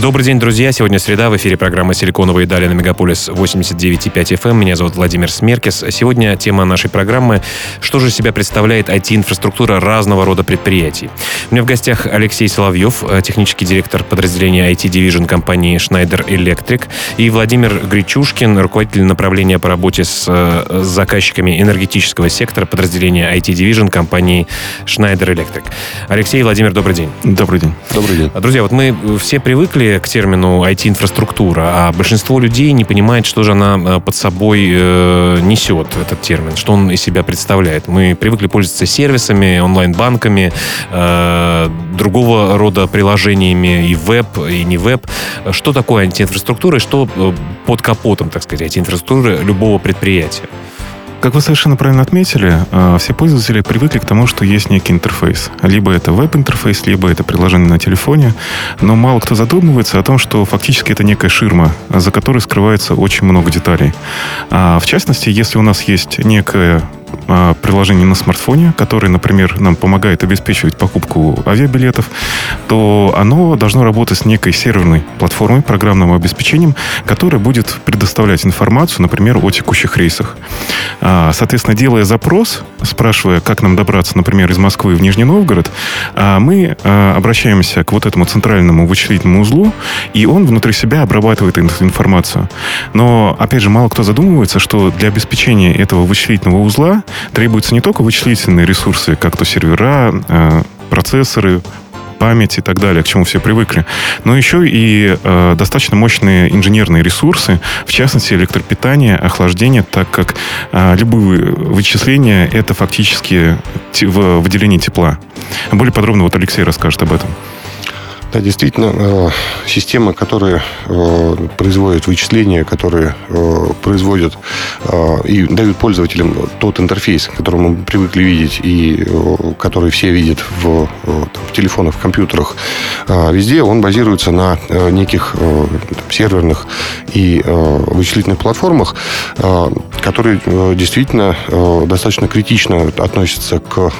Добрый день, друзья. Сегодня среда. В эфире программа «Силиконовые дали» на Мегаполис 89,5 FM. Эм. Меня зовут Владимир Смеркис. Сегодня тема нашей программы «Что же себя представляет IT-инфраструктура разного рода предприятий?». У меня в гостях Алексей Соловьев, технический директор подразделения IT-дивижн компании Schneider Electric, и Владимир Гречушкин, руководитель направления по работе с э, заказчиками энергетического сектора подразделения IT-дивижн компании Schneider Electric. Алексей и Владимир, добрый день. Добрый день. Добрый день. Друзья, вот мы все привыкли к термину IT-инфраструктура, а большинство людей не понимает, что же она э, под собой э, несет, этот термин, что он из себя представляет. Мы привыкли пользоваться сервисами, онлайн-банками, э, другого рода приложениями и веб, и не веб. Что такое IT-инфраструктура и что под капотом, так сказать, IT-инфраструктуры любого предприятия? Как вы совершенно правильно отметили, э, все пользователи привыкли к тому, что есть некий интерфейс. Либо это веб-интерфейс, либо это приложение на телефоне. Но мало кто задумывается о том, что фактически это некая ширма, за которой скрывается очень много деталей. А в частности, если у нас есть некая а, приложение на смартфоне, которое, например, нам помогает обеспечивать покупку авиабилетов, то оно должно работать с некой серверной платформой, программным обеспечением, которое будет предоставлять информацию, например, о текущих рейсах. А, соответственно, делая запрос, спрашивая, как нам добраться, например, из Москвы в Нижний Новгород, а, мы обращаемся к вот этому центральному вычислительному узлу, и он внутри себя обрабатывает эту информацию. Но, опять же, мало кто задумывается, что для обеспечения этого вычислительного узла требуются не только вычислительные ресурсы, как то сервера, э, процессоры, память и так далее, к чему все привыкли, но еще и э, достаточно мощные инженерные ресурсы, в частности электропитание, охлаждение, так как э, любые вычисления это фактически выделение тепла. Более подробно вот Алексей расскажет об этом. Да, действительно, э, системы, которые э, производят вычисления, которые э, производят и дают пользователям тот интерфейс, который мы привыкли видеть и который все видят в, в телефонах, в компьютерах, везде, он базируется на неких серверных и вычислительных платформах, которые действительно достаточно критично относятся к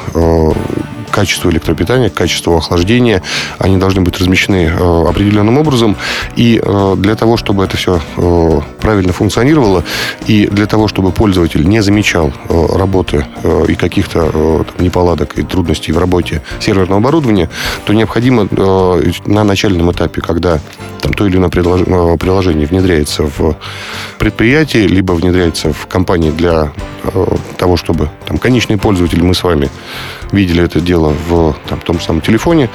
качеству электропитания, качеству охлаждения. Они должны быть размещены э, определенным образом. И э, для того, чтобы это все э, правильно функционировало, и для того, чтобы пользователь не замечал работы и каких-то неполадок и трудностей в работе серверного оборудования, то необходимо на начальном этапе, когда там, то или иное приложение внедряется в предприятие, либо внедряется в компании для того, чтобы там, конечный пользователь, мы с вами видели это дело в там, том самом телефоне.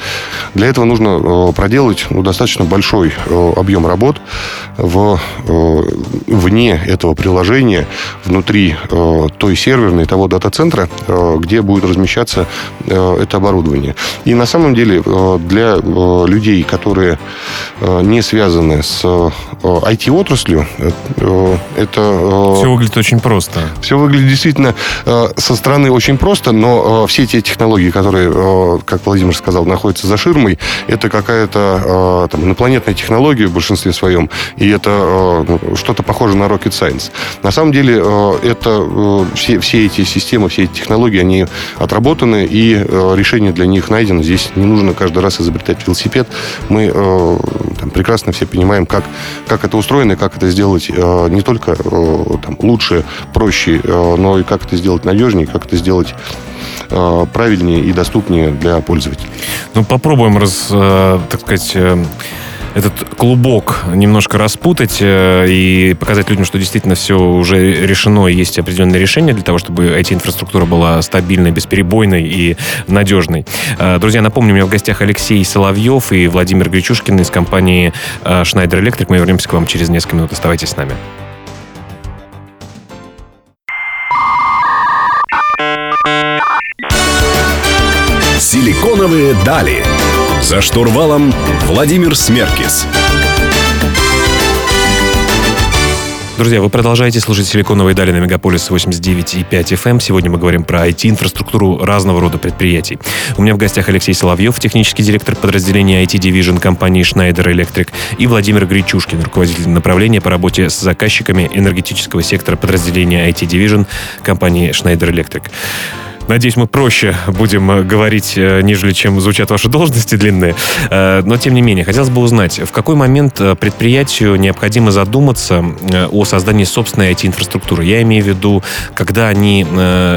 Для этого нужно э, проделать ну, достаточно большой э, объем работ в, э, вне этого приложения, внутри той серверной, того дата-центра, где будет размещаться это оборудование. И на самом деле для людей, которые не связаны с IT-отраслью, это... Все выглядит очень просто. Все выглядит действительно со стороны очень просто, но все те технологии, которые, э, как Владимир сказал, находятся за ширмой, это какая-то э, там, инопланетная технология в большинстве своем, и это э, что-то похоже на rocket science. На самом деле это все, все эти системы, все эти технологии, они отработаны, и решение для них найдено. Здесь не нужно каждый раз изобретать велосипед. Мы там, прекрасно все понимаем, как, как это устроено, и как это сделать не только там, лучше, проще, но и как это сделать надежнее, как это сделать правильнее и доступнее для пользователей. Ну, попробуем, раз, э, так сказать, э, этот клубок немножко распутать и показать людям, что действительно все уже решено, и есть определенные решения для того, чтобы IT-инфраструктура была стабильной, бесперебойной и надежной. Друзья, напомню, у меня в гостях Алексей Соловьев и Владимир Гречушкин из компании Schneider Electric. Мы вернемся к вам через несколько минут. Оставайтесь с нами. «Силиконовые дали». За штурвалом Владимир Смеркис. Друзья, вы продолжаете слушать «Силиконовые дали» на Мегаполис 89,5 FM. Эм. Сегодня мы говорим про IT-инфраструктуру разного рода предприятий. У меня в гостях Алексей Соловьев, технический директор подразделения IT Division компании Schneider Electric, и Владимир Гречушкин, руководитель направления по работе с заказчиками энергетического сектора подразделения IT Division компании Schneider Electric. Надеюсь, мы проще будем э, говорить, э, нежели чем звучат ваши должности длинные. Э, но, тем не менее, хотелось бы узнать, в какой момент предприятию необходимо задуматься о создании собственной IT-инфраструктуры. Я имею в виду, когда они,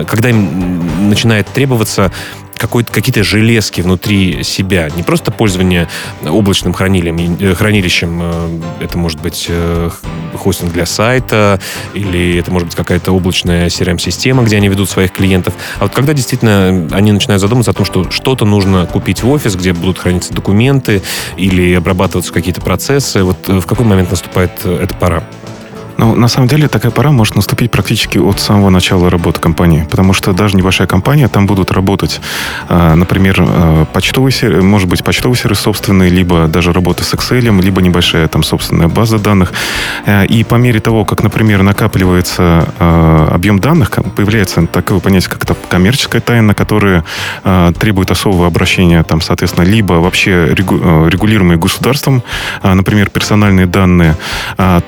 когда им начинает требоваться какие-то железки внутри себя. Не просто пользование облачным хранилищем. Э, хранилищем. Э, это может быть э, хостинг для сайта, или это может быть какая-то облачная CRM-система, где они ведут своих клиентов. А вот когда действительно они начинают задумываться о том, что что-то нужно купить в офис, где будут храниться документы или обрабатываться какие-то процессы, вот в какой момент наступает эта пора? Ну, на самом деле, такая пора может наступить практически от самого начала работы компании, потому что даже небольшая компания, там будут работать, а, например, а, почтовый сервис, может быть, почтовый сервис собственный, либо даже работа с Excel, либо небольшая там собственная база данных. А, и по мере того, как, например, накапливается объем данных, появляется такое понятие, как это коммерческая тайна, которая требует особого обращения, там, соответственно, либо вообще регулируемые государством, например, персональные данные,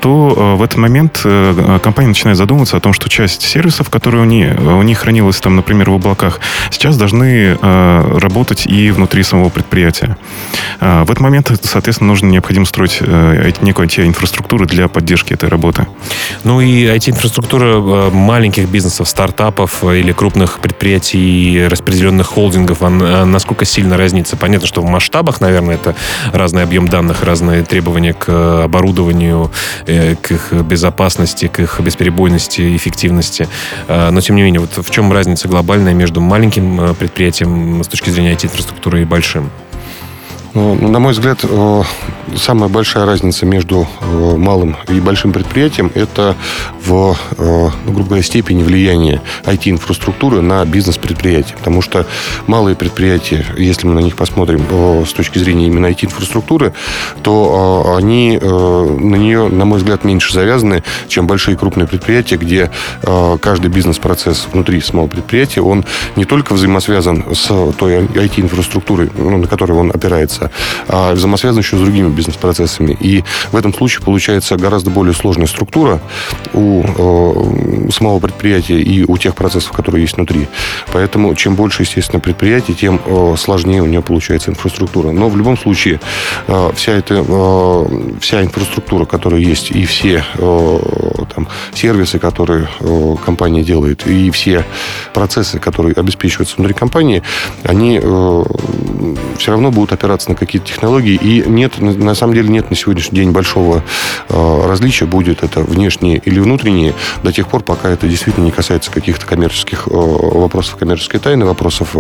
то в этот момент момент э, компания начинает задумываться о том, что часть сервисов, которые у них, у них хранилась там, например, в облаках, сейчас должны э, работать и внутри самого предприятия. Э, в этот момент, соответственно, нужно необходимо строить некую IT-инфраструктуру для поддержки этой работы. Ну и IT-инфраструктура маленьких бизнесов, стартапов или крупных предприятий, распределенных холдингов, она насколько сильно разнится? Понятно, что в масштабах, наверное, это разный объем данных, разные требования к оборудованию, к их безопасности безопасности, к их бесперебойности, эффективности. А, но, тем не менее, вот в чем разница глобальная между маленьким э, предприятием с точки зрения IT-инфраструктуры и большим? Ну, на мой взгляд, э, самая большая разница между э, малым и большим предприятием – это в, э, ну, грубо говоря, степени влияния IT-инфраструктуры на бизнес-предприятие. Потому что малые предприятия, если мы на них посмотрим с точки зрения именно IT-инфраструктуры, то они на нее, на мой взгляд, меньше завязаны, чем большие крупные предприятия, где каждый бизнес-процесс внутри самого предприятия, он не только взаимосвязан с той IT-инфраструктурой, ну, на которой он опирается, а взаимосвязан еще с другими бизнес-процессами. И в этом случае получается гораздо более сложная структура у э, самого предприятия и у тех процессов, которые есть внутри. Поэтому чем больше, естественно, предприятие, тем э, сложнее у него получается инфраструктура. Но в любом случае э, вся эта э, вся инфраструктура, которая есть, и все э, там, сервисы, которые э, компания делает, и все процессы, которые обеспечиваются внутри компании, они э, все равно будут опираться на какие-то технологии. И нет, на самом деле нет на сегодняшний день большого э, различия, будет это внешние или внутренние, до тех пор, пока это действительно не касается каких-то коммерческих э, вопросов коммерческой тайны, вопросов э,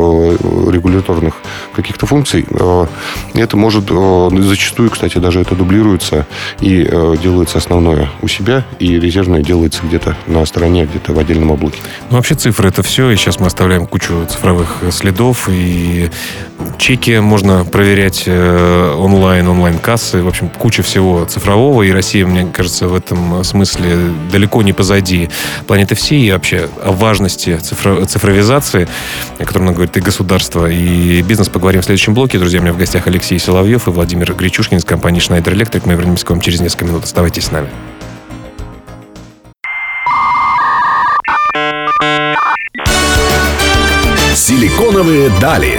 регуляторных каких-то функций. Это может зачастую, кстати, даже это дублируется и делается основное у себя, и резервное делается где-то на стороне, где-то в отдельном облаке. Ну, вообще цифры это все, и сейчас мы оставляем кучу цифровых следов, и чеки можно проверять э, онлайн, онлайн-кассы, в общем, куча всего цифрового, и Россия, мне кажется, в этом смысле далеко не позади планеты всей, и вообще о важности цифро- цифровизации, о котором нам говорит и государство, и бизнес, поговорим в следующем блоке. Друзья, у меня в гостях Алексей Соловьев и Владимир Гречушкин из компании Schneider Electric. Мы вернемся к вам через несколько минут. Оставайтесь с нами. Силиконовые дали.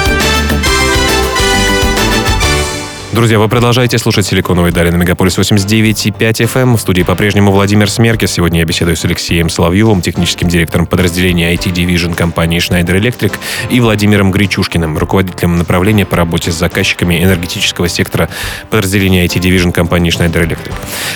Друзья, вы продолжаете слушать «Силиконовые дали» на Мегаполис 89,5 FM. В студии по-прежнему Владимир Смеркис. Сегодня я беседую с Алексеем Соловьевым, техническим директором подразделения IT Division компании Schneider Electric, и Владимиром Гречушкиным, руководителем направления по работе с заказчиками энергетического сектора подразделения IT Division компании Schneider Electric.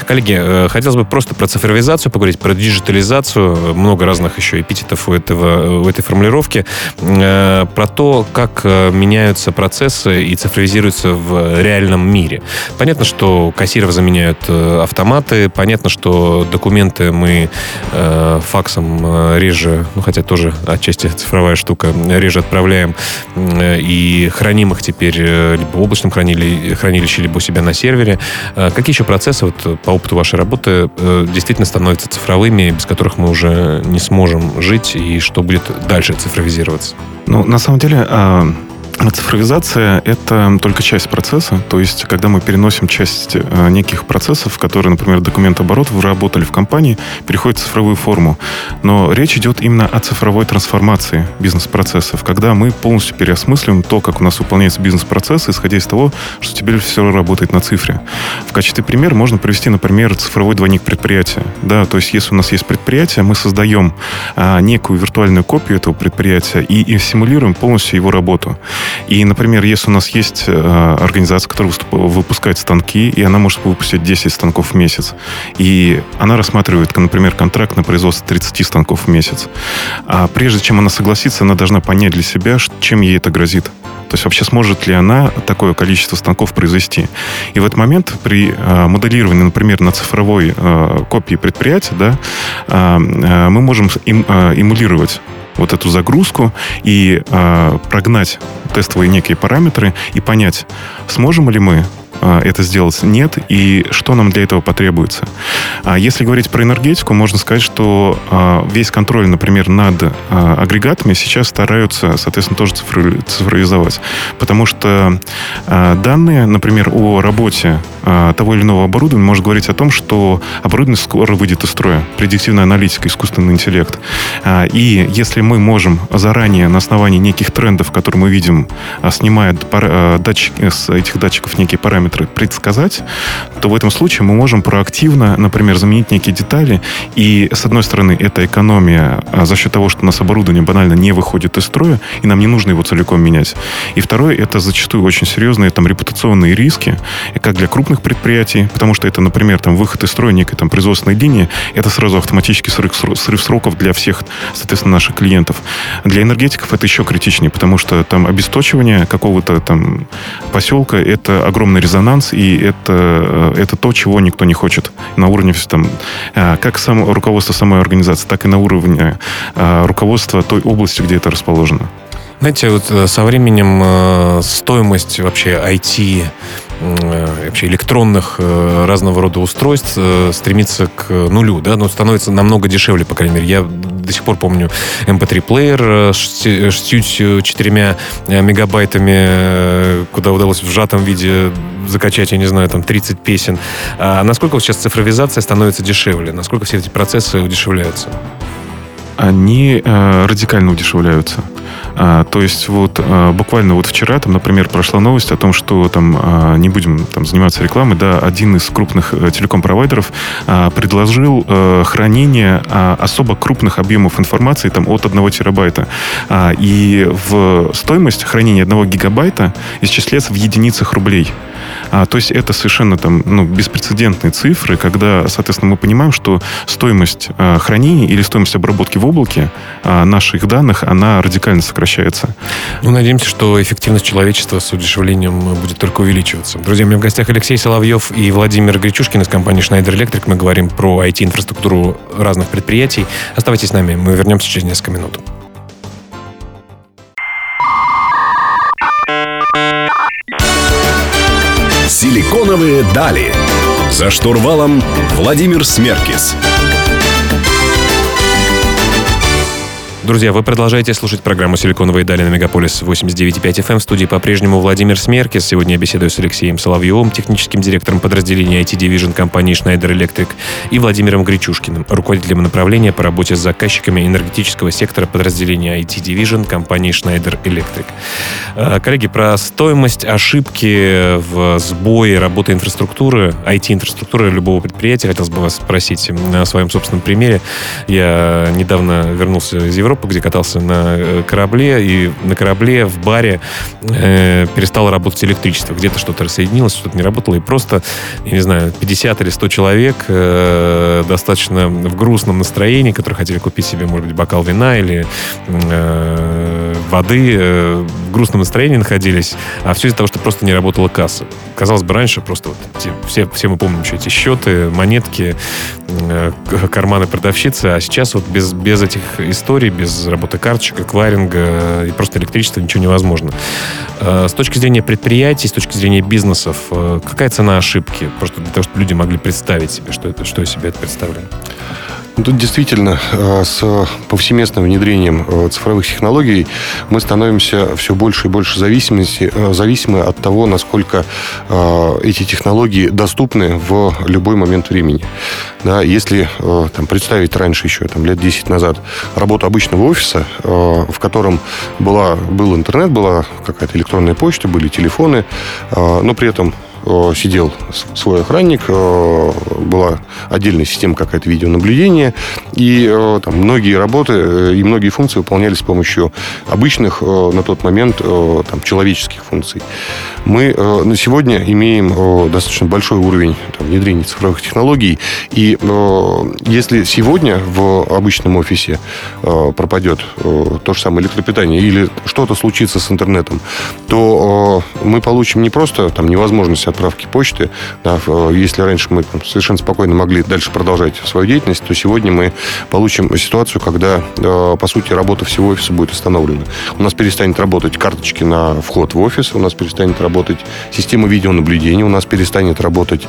Коллеги, э, хотелось бы просто про цифровизацию поговорить, про диджитализацию. Много разных еще эпитетов у, этого, у этой формулировки. Э, про то, как э, меняются процессы и цифровизируются в реальности реальном мире. Понятно, что кассиров заменяют э, автоматы, понятно, что документы мы э, факсом э, реже, ну хотя тоже отчасти цифровая штука, реже отправляем э, и храним их теперь э, либо в облачном хранили, хранилище, либо у себя на сервере. Э, какие еще процессы вот, по опыту вашей работы э, действительно становятся цифровыми, без которых мы уже не сможем жить, и что будет дальше цифровизироваться? Ну, на самом деле, а, Цифровизация — это только часть процесса. То есть, когда мы переносим часть э, неких процессов, которые, например, документооборот работали в компании, переходят в цифровую форму. Но речь идет именно о цифровой трансформации бизнес-процессов, когда мы полностью переосмысливаем то, как у нас выполняется бизнес-процесс, исходя из того, что теперь все работает на цифре. В качестве примера можно привести, например, цифровой двойник предприятия. Да, то есть, если у нас есть предприятие, мы создаем а, некую виртуальную копию этого предприятия и, и симулируем полностью его работу. И, например, если у нас есть э, организация, которая выпускает станки, и она может выпустить 10 станков в месяц, и она рассматривает, например, контракт на производство 30 станков в месяц, а прежде чем она согласится, она должна понять для себя, чем ей это грозит. То есть вообще сможет ли она такое количество станков произвести. И в этот момент при э, моделировании, например, на цифровой э, копии предприятия, да, мы можем им, эмулировать вот эту загрузку и э, прогнать тестовые некие параметры и понять, сможем ли мы это сделать нет, и что нам для этого потребуется. А если говорить про энергетику, можно сказать, что а, весь контроль, например, над агрегатами сейчас стараются, соответственно, тоже цифровизовать. Потому что данные, например, о работе того или иного оборудования может говорить о том, что оборудование скоро выйдет из строя. Предиктивная аналитика, искусственный интеллект. И если мы можем заранее на основании неких трендов, которые мы видим, снимая датчики, с этих датчиков некие параметры, параметры предсказать, то в этом случае мы можем проактивно, например, заменить некие детали. И, с одной стороны, это экономия а, за счет того, что у нас оборудование банально не выходит из строя, и нам не нужно его целиком менять. И второе, это зачастую очень серьезные там репутационные риски, как для крупных предприятий, потому что это, например, там выход из строя некой там производственной линии, это сразу автоматически срыв, сроков для всех, соответственно, наших клиентов. Для энергетиков это еще критичнее, потому что там обесточивание какого-то там поселка, это огромный результат резонанс, и это, э, это то, чего никто не хочет на уровне там, э, как само, руководства самой организации, так и на уровне э, руководства той области, где это расположено. Знаете, вот со временем стоимость вообще IT вообще электронных разного рода устройств стремится к нулю, да, но становится намного дешевле, по крайней мере. Я до сих пор помню MP3-плеер с 64 мегабайтами, куда удалось в сжатом виде закачать, я не знаю, там 30 песен. А насколько сейчас цифровизация становится дешевле? Насколько все эти процессы удешевляются? Они э, радикально удешевляются. А, то есть вот а, буквально вот вчера, там, например, прошла новость о том, что там а, не будем там заниматься рекламой, да, один из крупных э, телеком-провайдеров предложил а, хранение особо крупных объемов информации там от 1 терабайта. И в стоимость хранения 1 гигабайта исчисляется в единицах рублей. А, то есть это совершенно там, ну, беспрецедентные цифры, когда, соответственно, мы понимаем, что стоимость а, хранения или стоимость обработки в облаке а, наших данных, она радикально сокращается. Ну, надеемся, что эффективность человечества с удешевлением будет только увеличиваться. Друзья, у меня в гостях Алексей Соловьев и Владимир Гречушкин из компании Schneider Electric. Мы говорим про IT-инфраструктуру разных предприятий. Оставайтесь с нами, мы вернемся через несколько минут. Силиконовые дали. За штурвалом Владимир Смеркис. Друзья, вы продолжаете слушать программу «Силиконовые дали» на Мегаполис 89.5 FM. В студии по-прежнему Владимир Смеркис. Сегодня я беседую с Алексеем Соловьевым, техническим директором подразделения IT Division компании Schneider Electric, и Владимиром Гречушкиным, руководителем направления по работе с заказчиками энергетического сектора подразделения IT Division компании Schneider Electric. Э, коллеги, про стоимость ошибки в сбое работы инфраструктуры, IT-инфраструктуры любого предприятия, хотелось бы вас спросить на своем собственном примере. Я недавно вернулся из Европы, Европу, где катался на э, корабле, и на корабле в баре э, перестало работать электричество. Где-то что-то рассоединилось, что-то не работало, и просто, я не знаю, 50 или 100 человек э, достаточно в грустном настроении, которые хотели купить себе, может быть, бокал вина или э, воды, э, в грустном настроении находились, а все из-за того, что просто не работала касса. Казалось бы, раньше просто вот все, все мы помним еще эти счеты, монетки, э, карманы продавщицы, а сейчас вот без, без этих историй, без работы карточек, эквайринга и просто электричества ничего невозможно. С точки зрения предприятий, с точки зрения бизнесов, какая цена ошибки? Просто для того, чтобы люди могли представить себе, что это, что из себя это представляет. Ну, тут действительно э, с повсеместным внедрением э, цифровых технологий мы становимся все больше и больше зависимости, э, зависимы от того, насколько эти технологии доступны в любой момент времени. Да, если там, представить раньше еще, там, лет 10 назад, работу обычного офиса, в котором была, был интернет, была какая-то электронная почта, были телефоны, но при этом сидел свой охранник, э, была отдельная система какая-то видеонаблюдения, и э, там, многие работы и многие функции выполнялись с помощью обычных на тот момент там, человеческих функций. Мы на сегодня имеем достаточно большой уровень там, внедрения цифровых технологий, и если сегодня в обычном офисе пропадет то же самое электропитание или что-то случится с интернетом, то мы получим не просто там, невозможность отправки почты. Да, если раньше мы совершенно спокойно могли дальше продолжать свою деятельность, то сегодня мы получим ситуацию, когда, по сути, работа всего офиса будет остановлена. У нас перестанет работать карточки на вход в офис, у нас перестанет работать система видеонаблюдения, у нас перестанет работать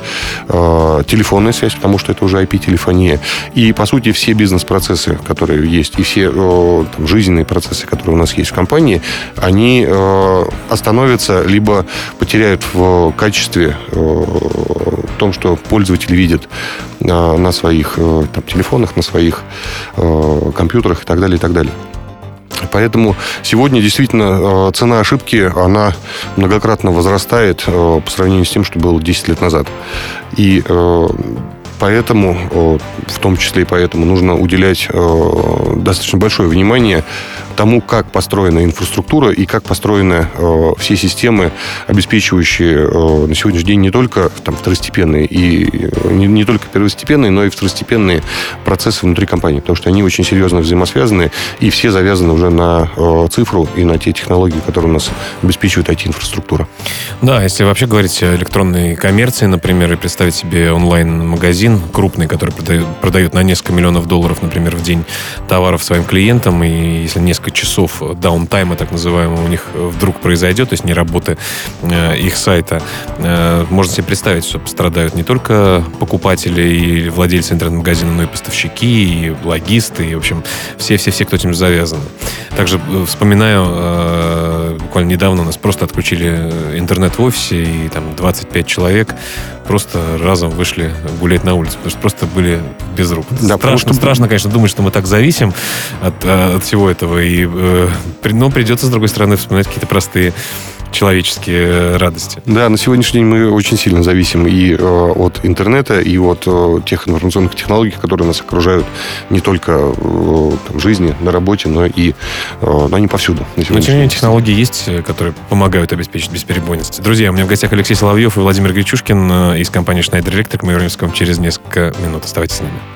э, телефонная связь, потому что это уже IP-телефония. И, по сути, все бизнес-процессы, которые есть, и все э, там, жизненные процессы, которые у нас есть в компании, они э, остановятся, либо потеряют в качестве удовольствие в э, том, что пользователи видят э, на своих э, там, телефонах, на своих компьютерах и так далее, и так далее. Поэтому сегодня действительно цена ошибки, она многократно возрастает по сравнению с тем, что было 10 лет назад. И поэтому, в том числе и поэтому, нужно уделять достаточно большое внимание тому, как построена инфраструктура и как построены э, все системы, обеспечивающие э, на сегодняшний день не только там, второстепенные и э, не, не только первостепенные, но и второстепенные процессы внутри компании, потому что они очень серьезно взаимосвязаны и все завязаны уже на э, цифру и на те технологии, которые у нас обеспечивает IT-инфраструктура. Да, если вообще говорить о электронной коммерции, например, и представить себе онлайн-магазин крупный, который продает, продает на несколько миллионов долларов, например, в день товаров своим клиентам, и если несколько несколько часов даунтайма, так называемого, у них вдруг произойдет, то есть не работы э, их сайта, э, можно себе представить, что пострадают не только покупатели и владельцы интернет-магазина, но и поставщики, и логисты, и, в общем, все-все-все, кто этим завязан. Также э, вспоминаю, буквально недавно у нас просто отключили интернет в офисе, и там 25 человек просто разом вышли гулять на улицу, потому что просто были без рук. Да, страшно, что... страшно, конечно, думать, что мы так зависим от, от всего этого, и, э, но придется, с другой стороны, вспоминать какие-то простые человеческие э, радости. Да, на сегодняшний день мы очень сильно зависим и э, от интернета, и от э, тех информационных технологий, которые нас окружают не только э, там, в жизни, на работе, но и э, но они повсюду. Но тем не менее технологии есть, э, которые помогают обеспечить бесперебойность. Друзья, у меня в гостях Алексей Соловьев и Владимир Гречушкин э, из компании Schneider Electric. Мы вернемся к вам через несколько минут. Оставайтесь с нами.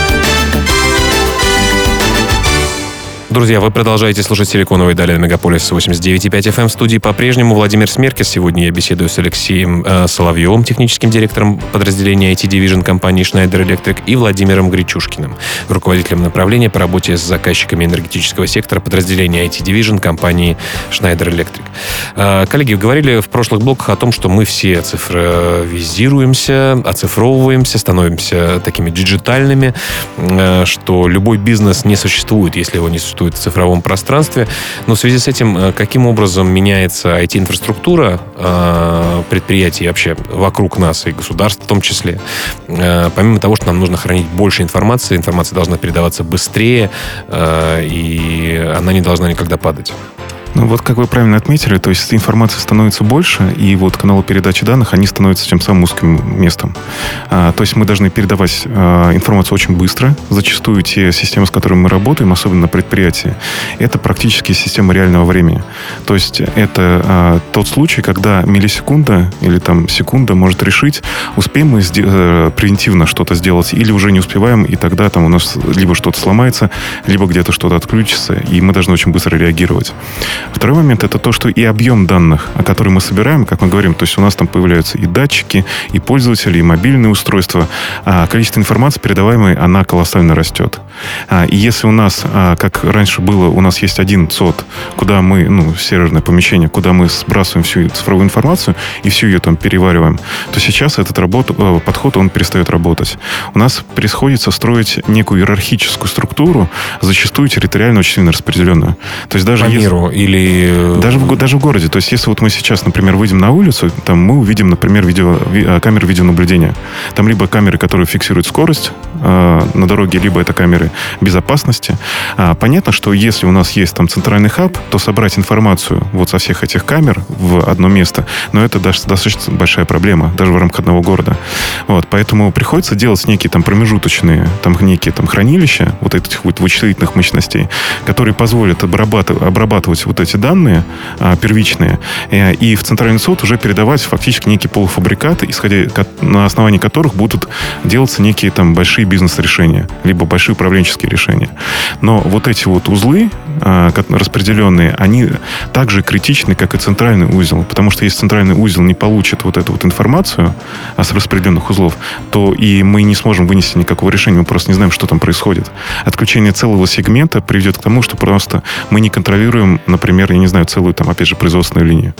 Друзья, вы продолжаете слушать «Силиконовые дали» на Мегаполис 89.5 FM. В студии по-прежнему Владимир Смеркис. Сегодня я беседую с Алексеем э, Соловьевым, техническим директором подразделения IT Division компании Schneider Electric, и Владимиром Гречушкиным, руководителем направления по работе с заказчиками энергетического сектора подразделения IT Division компании Schneider Electric. Э, коллеги, говорили в прошлых блоках о том, что мы все цифровизируемся, оцифровываемся, становимся такими диджитальными, э, что любой бизнес не существует, если его не существует существует в цифровом пространстве. Но в связи с этим, э, каким образом меняется IT-инфраструктура э, предприятий вообще вокруг нас и государств в том числе. Э, помимо того, что нам нужно хранить больше информации, информация должна передаваться быстрее, и она не должна никогда падать. Ну вот, как вы правильно отметили, то есть информации становится больше, и вот каналы передачи данных, они становятся тем самым узким местом. А, то есть мы должны передавать а, информацию очень быстро. Зачастую те системы, с которыми мы работаем, особенно на предприятии, это практически система реального времени. То есть это а, тот случай, когда миллисекунда или там секунда может решить, успеем мы э, превентивно что-то сделать или уже не успеваем, и тогда там у нас либо что-то сломается, либо где-то что-то отключится, и мы должны очень быстро реагировать. Второй момент это то, что и объем данных, о которых мы собираем, как мы говорим, то есть у нас там появляются и датчики, и пользователи, и мобильные устройства. А количество информации передаваемой, она колоссально растет. А, и если у нас, а, как раньше было, у нас есть один ЦОД, куда мы, ну, серверное помещение, куда мы сбрасываем всю цифровую информацию и всю ее там перевариваем, то сейчас этот работ, э, подход, он перестает работать. У нас приходится строить некую иерархическую структуру, зачастую территориально очень сильно распределенную. То есть даже По если... миру или... Э, даже в, даже в городе. То есть если вот мы сейчас, например, выйдем на улицу, там мы увидим, например, видео, ви, э, камеры видеонаблюдения. Там либо камеры, которые фиксируют скорость э, на дороге, либо это камеры безопасности. А, понятно, что если у нас есть там центральный хаб, то собрать информацию вот со всех этих камер в одно место, но это даже достаточно большая проблема, даже в рамках одного города. Вот, поэтому приходится делать некие там промежуточные, там некие там хранилища вот этих вот вычислительных мощностей, которые позволят обрабатывать, обрабатывать вот эти данные а, первичные, и, и в центральный суд уже передавать фактически некие полуфабрикаты, исходя на основании которых будут делаться некие там большие бизнес-решения, либо большие управленческие решения. Но вот эти вот узлы а, распределенные, они также критичны, как и центральный узел, потому что если центральный узел не получит вот эту вот информацию с распределенных узлов, то и мы не сможем вынести никакого решения, мы просто не знаем, что там происходит. Отключение целого сегмента приведет к тому, что просто мы не контролируем, например, я не знаю, целую там, опять же, производственную линию.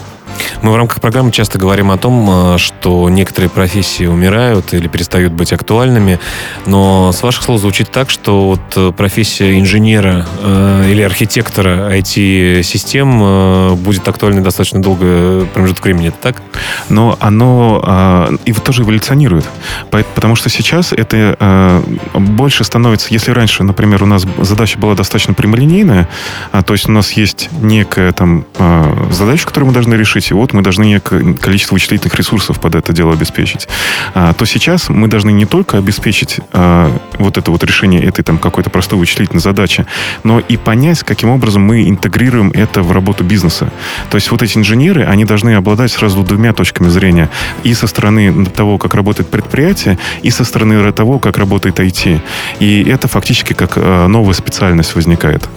Мы в рамках программы часто говорим о том, э, что некоторые профессии умирают или перестают быть актуальными, но с ваших слов звучит так, что вот э, профессия инженера э, или архитектора IT-систем будет актуальной достаточно долго промежуток времени. Это так? Но оно э, и тоже эволюционирует. Потому что сейчас это больше становится, если раньше, например, у нас задача была достаточно прямолинейная, а, то есть у нас есть некая там э, задача, которую мы должны решить, и вот мы должны некое количество вычислительных ресурсов под это дело обеспечить, а, то сейчас мы должны не только обеспечить а, вот это вот решение этой там какой-то простой вычислительной задачи, но и понять, каким образом мы интегрируем это в работу бизнеса. То есть вот эти инженеры, они должны обладать сразу двумя точками зрения. И со стороны того, как работает предприятие, и со стороны того, как работает IT. И это фактически как а, новая специальность возникает.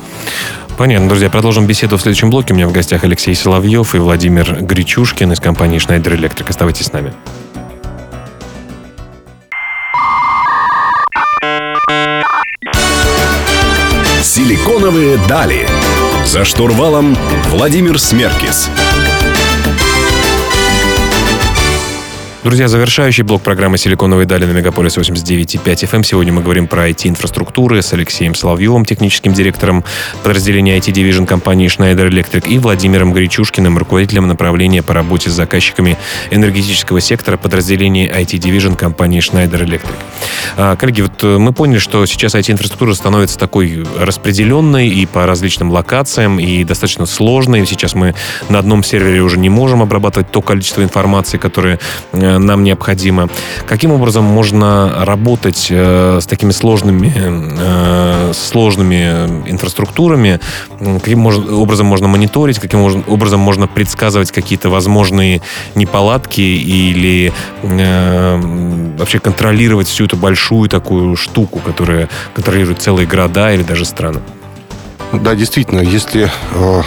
Понятно, друзья. Продолжим беседу в следующем блоке. У меня в гостях Алексей Соловьев и Владимир Гречушкин из компании Schneider Electric. Оставайтесь с нами. Силиконовые дали. За штурвалом Владимир Смеркис. Друзья, завершающий блок программы «Силиконовые дали» на Мегаполис 89.5 FM. Сегодня мы говорим про IT-инфраструктуры с Алексеем Соловьевым, техническим директором подразделения IT-дивижн компании Schneider Electric и Владимиром Гречушкиным, руководителем направления по работе с заказчиками энергетического сектора подразделения IT-дивижн компании Schneider Electric. А, коллеги, вот э, мы поняли, что сейчас IT-инфраструктура становится такой распределенной и по различным локациям, и достаточно сложной. Сейчас мы на одном сервере уже не можем обрабатывать то количество информации, которое э, нам необходимо. Каким образом можно работать э, с такими сложными, э, сложными инфраструктурами? Каким образом можно мониторить? Каким образом можно предсказывать какие-то возможные неполадки или э, вообще контролировать всю эту большую такую штуку, которая контролирует целые города или даже страны? Да, действительно, если э,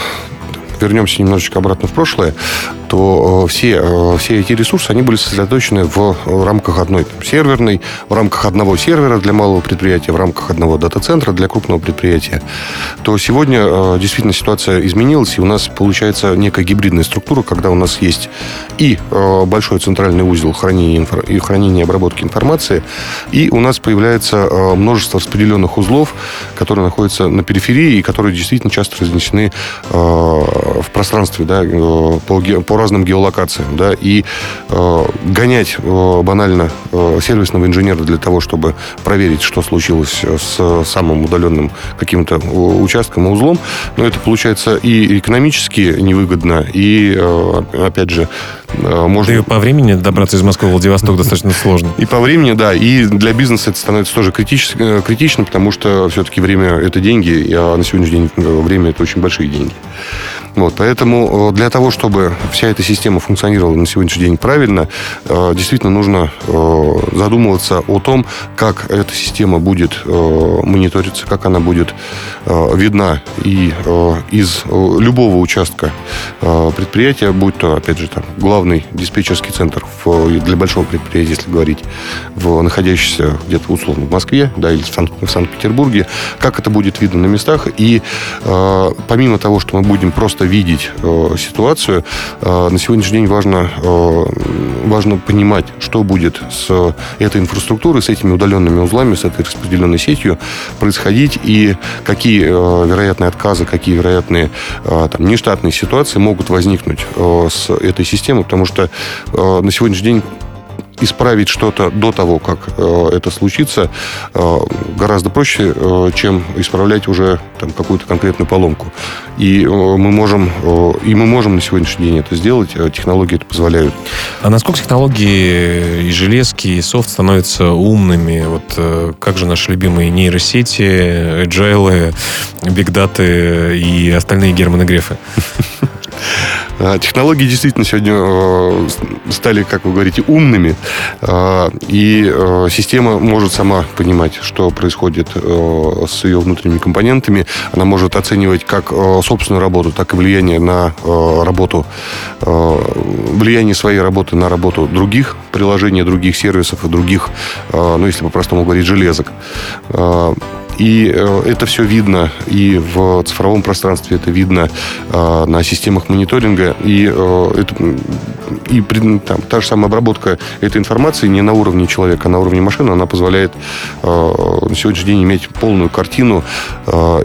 вернемся немножечко обратно в прошлое, то э, все, э, все эти ресурсы, они были сосредоточены в рамках одной там, серверной, в рамках одного сервера для малого предприятия, в рамках одного дата-центра для крупного предприятия, то сегодня э, действительно ситуация изменилась, и у нас получается некая гибридная структура, когда у нас есть и большой центральный узел хранения, и хранения обработки информации, и у нас появляется множество распределенных узлов, которые находятся на периферии и которые действительно часто разнесены в пространстве да, по, по по разным геолокациям, да, и э, гонять э, банально э, сервисного инженера для того, чтобы проверить, что случилось с самым удаленным каким-то участком и узлом, но это получается и экономически невыгодно, и, э, опять же, э, можно... Да и по времени добраться из Москвы в Владивосток достаточно сложно. И по времени, да, и для бизнеса это становится тоже критич... Э, критично, потому что все-таки время – это деньги, а на сегодняшний день время – это очень большие деньги. Вот, поэтому для того, чтобы вся эта система функционировала на сегодняшний день правильно, действительно нужно задумываться о том, как эта система будет мониториться, как она будет видна и из любого участка предприятия, будь то, опять же, там, главный диспетчерский центр для большого предприятия, если говорить, в, находящийся где-то условно в Москве, да, или в, Сан- в Санкт-Петербурге, как это будет видно на местах. И э, помимо того, что мы будем просто видеть э, ситуацию, э, на сегодняшний день важно, э, важно понимать, что будет с этой инфраструктурой, с этими удаленными узлами, с этой распределенной сетью происходить и какие э, вероятные отказы, какие вероятные э, там, нештатные ситуации могут возникнуть э, с этой системой, потому что э, на сегодняшний день исправить что-то до того, как э, это случится, э, гораздо проще, э, чем исправлять уже там, какую-то конкретную поломку. И э, мы можем, э, и мы можем на сегодняшний день это сделать, э, технологии это позволяют. А насколько технологии и железки, и софт становятся умными? Вот э, как же наши любимые нейросети, agile, бигдаты и остальные Германы Грефы? А, технологии действительно сегодня э, стали, как вы говорите, умными, а, и э, система может сама понимать, что происходит э, с ее внутренними компонентами. Она может оценивать как собственную работу, так и влияние на работу, влияние своей работы на работу других приложений, других сервисов и других, ну, если по-простому говорить, железок. И э, это все видно и в цифровом пространстве, это видно э, на системах мониторинга. И, э, это, и там, та же самая обработка этой информации не на уровне человека, а на уровне машины, она позволяет на сегодняшний день иметь полную картину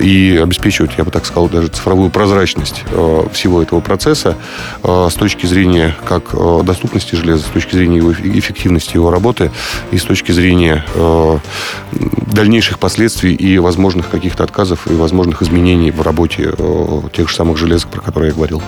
и обеспечивать, я бы так сказал, даже цифровую прозрачность всего этого процесса с точки зрения как доступности железа, с точки зрения его эффективности его работы и с точки зрения дальнейших последствий и возможных каких-то отказов и возможных изменений в работе э, тех же самых железок, про которые я говорил.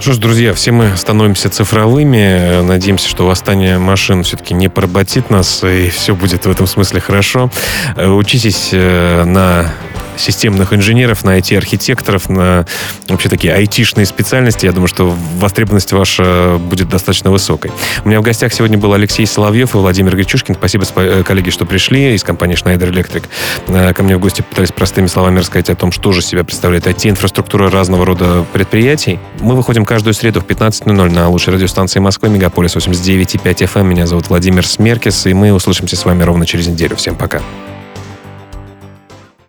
Что ж, друзья, все мы становимся цифровыми. Надеемся, что восстание машин все-таки не поработит нас, и все будет в этом смысле хорошо. Э, учитесь э, на системных инженеров, на IT-архитекторов, на вообще такие айтишные специальности. Я думаю, что востребованность ваша будет достаточно высокой. У меня в гостях сегодня был Алексей Соловьев и Владимир Гречушкин. Спасибо, э, коллеги, что пришли из компании Schneider Electric. Э, ко мне в гости пытались простыми словами рассказать о том, что же себя представляет IT-инфраструктура разного рода предприятий. Мы выходим каждую среду в 15.00 на лучшей радиостанции Москвы, Мегаполис 89.5 FM. Меня зовут Владимир Смеркис, и мы услышимся с вами ровно через неделю. Всем пока.